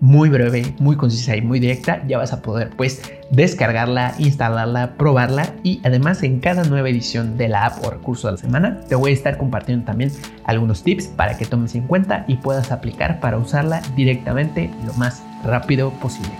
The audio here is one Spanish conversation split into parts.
muy breve, muy concisa y muy directa, ya vas a poder pues descargarla, instalarla, probarla y además en cada nueva edición de la app o recurso de la semana te voy a estar compartiendo también algunos tips para que tomes en cuenta y puedas aplicar para usarla directamente lo más rápido posible.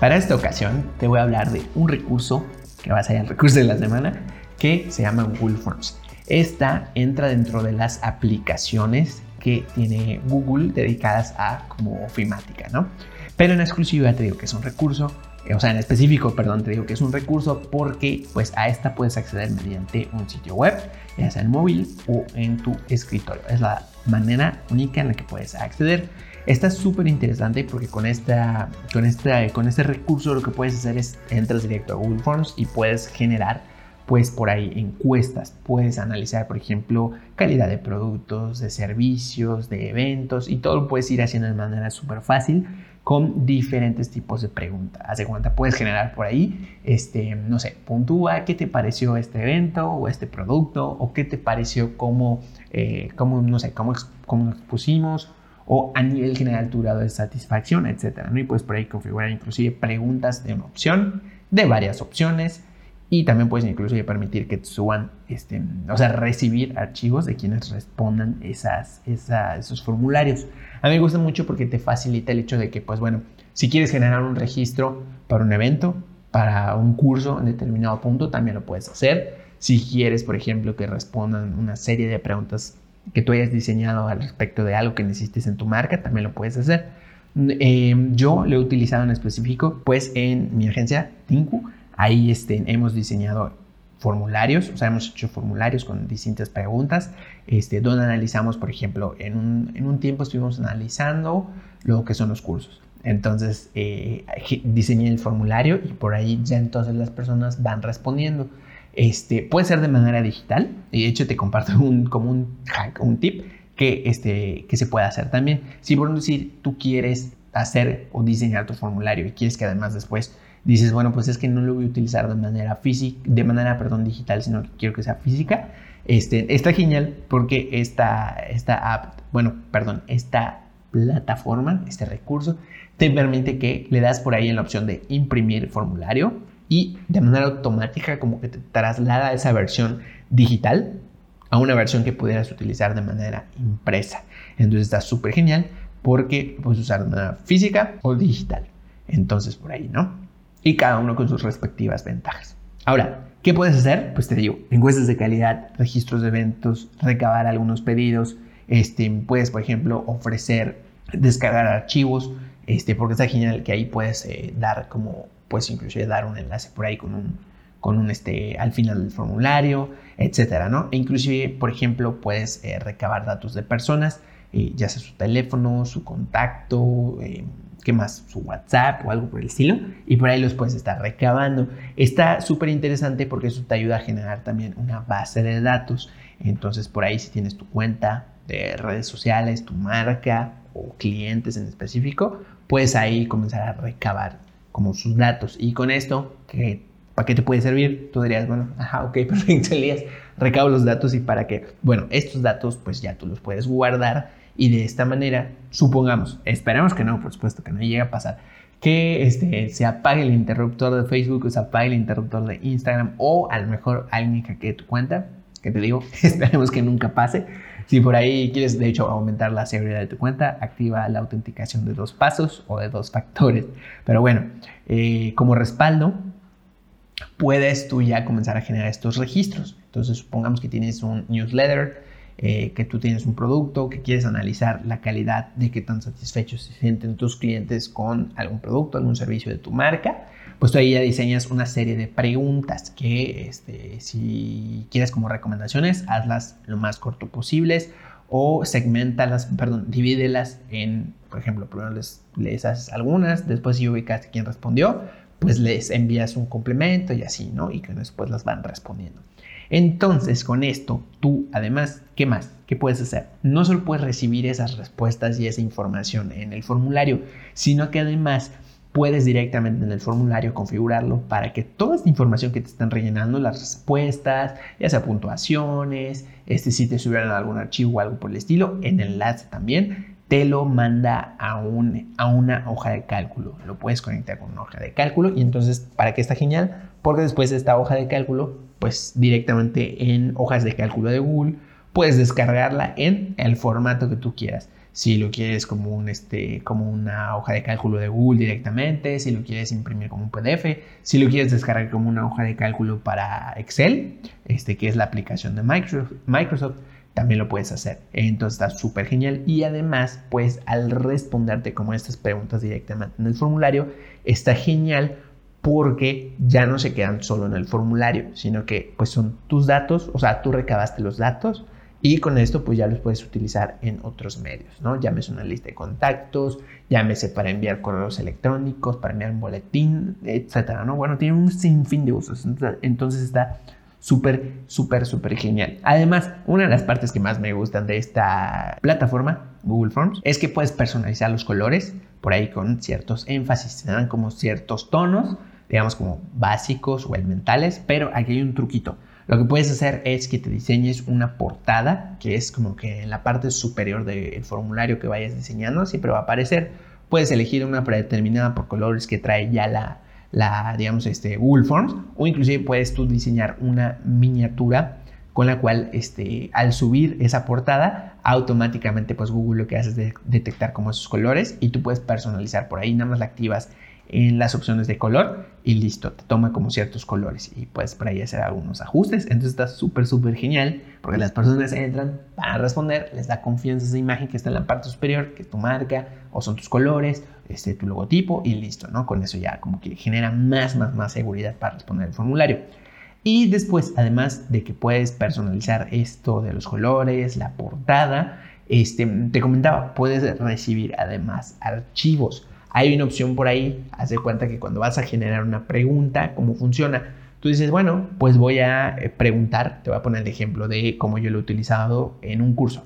Para esta ocasión te voy a hablar de un recurso que va a ser el recurso de la semana que se llama Google Forms. Esta entra dentro de las aplicaciones que tiene Google dedicadas a como ofimática, ¿no? Pero en exclusiva te digo que es un recurso, o sea, en específico, perdón, te digo que es un recurso porque pues a esta puedes acceder mediante un sitio web, ya sea en móvil o en tu escritorio. Es la manera única en la que puedes acceder. Esta es súper interesante porque con, esta, con, esta, con este recurso lo que puedes hacer es entras directo a Google Forms y puedes generar pues por ahí encuestas, puedes analizar, por ejemplo, calidad de productos, de servicios, de eventos y todo lo puedes ir haciendo de manera súper fácil con diferentes tipos de preguntas. Haz de cuenta, puedes generar por ahí, este, no sé, puntúa qué te pareció este evento o este producto o qué te pareció cómo, eh, cómo no sé, cómo, cómo expusimos o a nivel general tu grado de satisfacción, etcétera. Y puedes por ahí configurar inclusive preguntas de una opción, de varias opciones, y también puedes incluso permitir que suban, este, o sea, recibir archivos de quienes respondan esas, esos formularios. A mí me gusta mucho porque te facilita el hecho de que, pues bueno, si quieres generar un registro para un evento, para un curso en determinado punto, también lo puedes hacer. Si quieres, por ejemplo, que respondan una serie de preguntas que tú hayas diseñado al respecto de algo que necesites en tu marca, también lo puedes hacer. Eh, yo lo he utilizado en específico, pues en mi agencia Tinku Ahí este, hemos diseñado formularios, o sea, hemos hecho formularios con distintas preguntas, este, donde analizamos, por ejemplo, en un, tiempo estuvimos analizando lo que son los cursos. Entonces, eh, diseñé el formulario y por ahí ya entonces las personas van respondiendo. Este, puede ser de manera digital, y de hecho te comparto un, como un un tip que, este, que se puede hacer también. Si por decir tú quieres hacer o diseñar tu formulario y quieres que además después dices, bueno, pues es que no lo voy a utilizar de manera física, de manera, perdón, digital, sino que quiero que sea física, este, está genial porque esta, esta app, bueno, perdón, esta plataforma, este recurso, te permite que le das por ahí en la opción de imprimir formulario y de manera automática como que te traslada esa versión digital a una versión que pudieras utilizar de manera impresa. Entonces está súper genial porque puedes usar de manera física o digital. Entonces por ahí, ¿no? Y cada uno con sus respectivas ventajas. Ahora, ¿qué puedes hacer? Pues te digo, encuestas de calidad, registros de eventos, recabar algunos pedidos, este, puedes, por ejemplo, ofrecer, descargar archivos, este, porque está genial que ahí puedes eh, dar como, pues inclusive dar un enlace por ahí con un, con un, este, al final del formulario, etcétera, ¿no? E inclusive, por ejemplo, puedes eh, recabar datos de personas, eh, ya sea su teléfono, su contacto, ¿qué más? Su WhatsApp o algo por el estilo. Y por ahí los puedes estar recabando. Está súper interesante porque eso te ayuda a generar también una base de datos. Entonces por ahí si tienes tu cuenta de redes sociales, tu marca o clientes en específico, puedes ahí comenzar a recabar como sus datos. Y con esto, ¿para qué te puede servir? Tú dirías, bueno, ajá, ok, perfecto, Elías, recabo los datos y para qué. Bueno, estos datos pues ya tú los puedes guardar y de esta manera, supongamos, esperamos que no, por supuesto que no llegue a pasar, que este, se apague el interruptor de Facebook o se apague el interruptor de Instagram o a lo mejor alguien hackee tu cuenta, que te digo, esperemos que nunca pase. Si por ahí quieres, de hecho, aumentar la seguridad de tu cuenta, activa la autenticación de dos pasos o de dos factores. Pero bueno, eh, como respaldo, puedes tú ya comenzar a generar estos registros. Entonces, supongamos que tienes un newsletter eh, que tú tienes un producto, que quieres analizar la calidad de qué tan satisfechos se sienten tus clientes con algún producto, algún servicio de tu marca, pues tú ahí ya diseñas una serie de preguntas que este, si quieres como recomendaciones, hazlas lo más corto posibles o segmentalas, perdón, divídelas en, por ejemplo, primero les, les haces algunas, después si ubicaste quién respondió, pues les envías un complemento y así, ¿no? Y que después las van respondiendo. Entonces, con esto, tú además, ¿qué más? ¿Qué puedes hacer? No solo puedes recibir esas respuestas y esa información en el formulario, sino que además puedes directamente en el formulario configurarlo para que toda esta información que te están rellenando, las respuestas, ya sea puntuaciones, este, si te subieron algún archivo o algo por el estilo, en enlace también, te lo manda a, un, a una hoja de cálculo. Lo puedes conectar con una hoja de cálculo y entonces, ¿para qué está genial? Porque después de esta hoja de cálculo, pues directamente en hojas de cálculo de Google, puedes descargarla en el formato que tú quieras. Si lo quieres como, un, este, como una hoja de cálculo de Google directamente, si lo quieres imprimir como un PDF, si lo quieres descargar como una hoja de cálculo para Excel, este, que es la aplicación de Microsoft, también lo puedes hacer. Entonces está súper genial y además, pues al responderte como estas preguntas directamente en el formulario, está genial porque ya no se quedan solo en el formulario, sino que pues son tus datos, o sea, tú recabaste los datos y con esto pues ya los puedes utilizar en otros medios, ¿no? Llámese una lista de contactos, llámese para enviar correos electrónicos, para enviar un boletín, etcétera, ¿no? Bueno, tiene un sinfín de usos, entonces está súper, súper, súper genial. Además, una de las partes que más me gustan de esta plataforma, Google Forms, es que puedes personalizar los colores por ahí con ciertos énfasis, te dan como ciertos tonos, digamos como básicos o elementales, pero aquí hay un truquito. Lo que puedes hacer es que te diseñes una portada, que es como que en la parte superior del formulario que vayas diseñando, siempre va a aparecer. Puedes elegir una predeterminada por colores que trae ya la, la, digamos, este, Google Forms, o inclusive puedes tú diseñar una miniatura con la cual este, al subir esa portada, automáticamente pues Google lo que hace es detectar como esos colores y tú puedes personalizar por ahí, nada más la activas en las opciones de color y listo, te toma como ciertos colores y puedes por ahí hacer algunos ajustes. Entonces está súper, súper genial porque las personas entran, van a responder, les da confianza esa imagen que está en la parte superior, que es tu marca o son tus colores, este, tu logotipo y listo, ¿no? Con eso ya como que genera más, más, más seguridad para responder el formulario. Y después, además de que puedes personalizar esto de los colores, la portada, este, te comentaba, puedes recibir además archivos. Hay una opción por ahí, haz de cuenta que cuando vas a generar una pregunta, ¿cómo funciona? Tú dices, bueno, pues voy a eh, preguntar, te voy a poner el ejemplo de cómo yo lo he utilizado en un curso.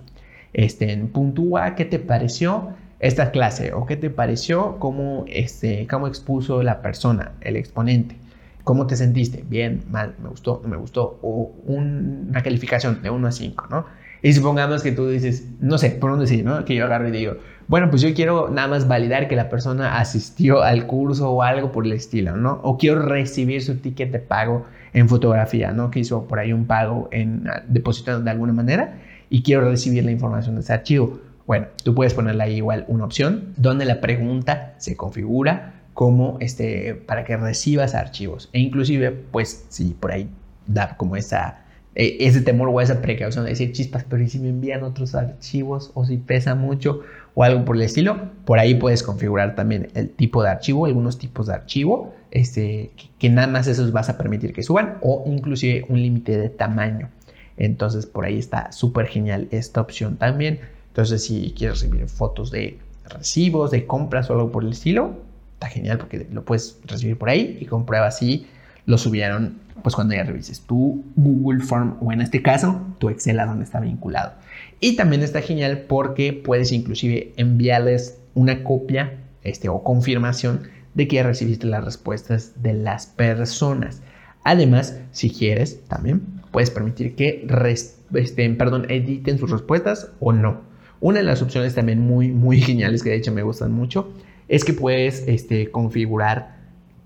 Este, en puntúa, ¿qué te pareció esta clase? ¿O qué te pareció cómo, este, cómo expuso la persona, el exponente? ¿Cómo te sentiste? Bien, mal, me gustó, no me gustó. O una calificación de 1 a 5, ¿no? Y supongamos que tú dices, no sé, por dónde decir, ¿no? Que yo agarro y digo, bueno, pues yo quiero nada más validar que la persona asistió al curso o algo por el estilo, ¿no? O quiero recibir su ticket de pago en fotografía, ¿no? Que hizo por ahí un pago en ah, depositado de alguna manera y quiero recibir la información de ese archivo. Bueno, tú puedes ponerle ahí igual una opción donde la pregunta se configura como este para que recibas archivos e inclusive pues si por ahí da como esa e, ese temor o esa precaución de decir chispas, pero ¿y si me envían otros archivos o si pesa mucho o algo por el estilo? Por ahí puedes configurar también el tipo de archivo, algunos tipos de archivo, este, que, nada más esos vas a permitir que suban o inclusive un límite de tamaño. Entonces por ahí está súper genial esta opción también. Entonces si quieres recibir fotos de recibos, de compras o algo por el estilo, está genial porque lo puedes recibir por ahí y comprueba si lo subieron pues cuando ya revises tu Google Form o en este caso tu Excel a donde está vinculado. Y también está genial porque puedes inclusive enviarles una copia este, o confirmación de que ya recibiste las respuestas de las personas. Además, si quieres, también puedes permitir que este, perdón, editen sus respuestas o no. Una de las opciones también muy, muy geniales que de hecho me gustan mucho es que puedes este, configurar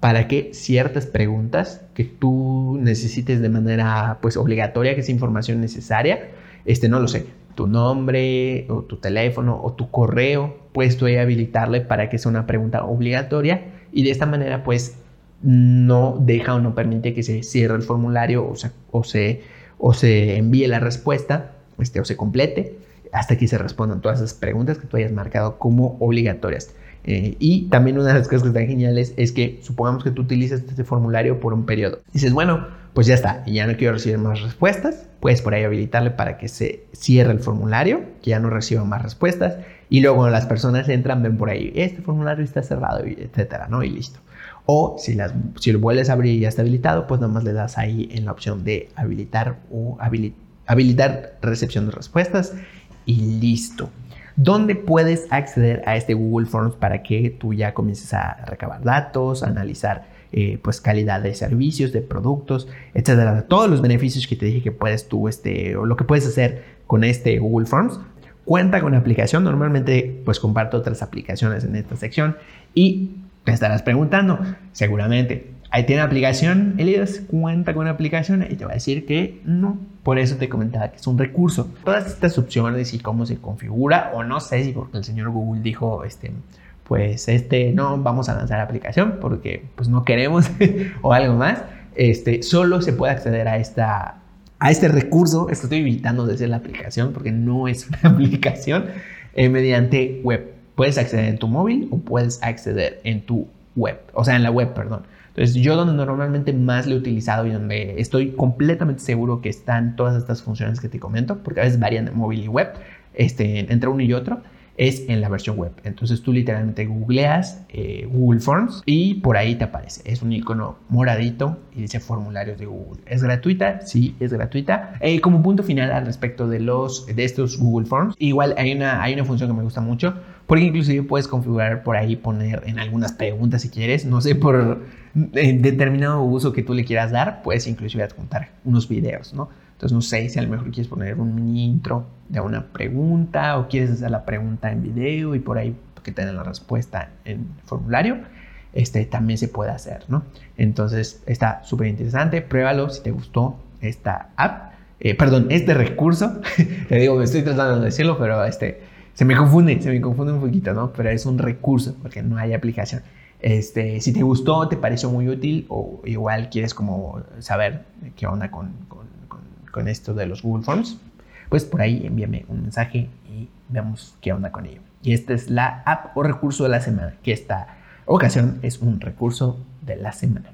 para que ciertas preguntas que tú necesites de manera pues obligatoria, que es información necesaria, este no lo sé, tu nombre o tu teléfono o tu correo, puedes tú habilitarle para que sea una pregunta obligatoria y de esta manera pues no deja o no permite que se cierre el formulario o se, o se, o se envíe la respuesta este, o se complete hasta que se respondan todas esas preguntas que tú hayas marcado como obligatorias. Eh, y también una de las cosas que están geniales es que supongamos que tú utilizas este formulario por un periodo. Dices, bueno, pues ya está, ya no quiero recibir más respuestas, puedes por ahí habilitarle para que se cierre el formulario, que ya no reciba más respuestas. Y luego cuando las personas entran, ven por ahí, este formulario está cerrado, etcétera, ¿no? Y listo. O si, las, si lo vuelves a abrir y ya está habilitado, pues nada más le das ahí en la opción de habilitar o habilitar recepción de respuestas y listo. ¿Dónde puedes acceder a este Google Forms para que tú ya comiences a recabar datos, analizar eh, pues calidad de servicios, de productos, etcétera. Todos los beneficios que te dije que puedes tú, este, o lo que puedes hacer con este Google Forms. Cuenta con aplicación. Normalmente, pues comparto otras aplicaciones en esta sección y te estarás preguntando, seguramente, ¿ahí tiene aplicación? Elias cuenta con aplicación y te va a decir que no. Por eso te comentaba que es un recurso. Todas estas opciones y cómo se configura, o no sé si porque el señor Google dijo, este, pues este no vamos a lanzar aplicación porque pues no queremos o algo más, este, solo se puede acceder a esta a este recurso, estoy evitando decir la aplicación porque no es una aplicación eh, mediante web. Puedes acceder en tu móvil o puedes acceder en tu web, o sea, en la web, perdón. Entonces, yo donde normalmente más lo he utilizado y donde estoy completamente seguro que están todas estas funciones que te comento, porque a veces varían de móvil y web, este, entre uno y otro, es en la versión web. Entonces tú literalmente googleas eh, Google Forms y por ahí te aparece. Es un icono moradito y dice formularios de Google. ¿Es gratuita? Sí, es gratuita. Eh, como punto final al respecto de, los, de estos Google Forms, igual hay una, hay una función que me gusta mucho porque inclusive puedes configurar por ahí, poner en algunas preguntas si quieres, no sé, por determinado uso que tú le quieras dar, puedes inclusive adjuntar unos videos, ¿no? Entonces, no sé si a lo mejor quieres poner un mini intro de una pregunta o quieres hacer la pregunta en video y por ahí que tengan la respuesta en formulario, este también se puede hacer, ¿no? Entonces, está súper interesante. Pruébalo si te gustó esta app. Eh, perdón, este recurso. te digo, me estoy tratando de decirlo, pero este, se me confunde, se me confunde un poquito, ¿no? Pero es un recurso porque no hay aplicación. Este, si te gustó, te pareció muy útil o igual quieres como saber qué onda con con esto de los Google Forms, pues por ahí envíame un mensaje y veamos qué onda con ello. Y esta es la app o recurso de la semana, que esta ocasión es un recurso de la semana.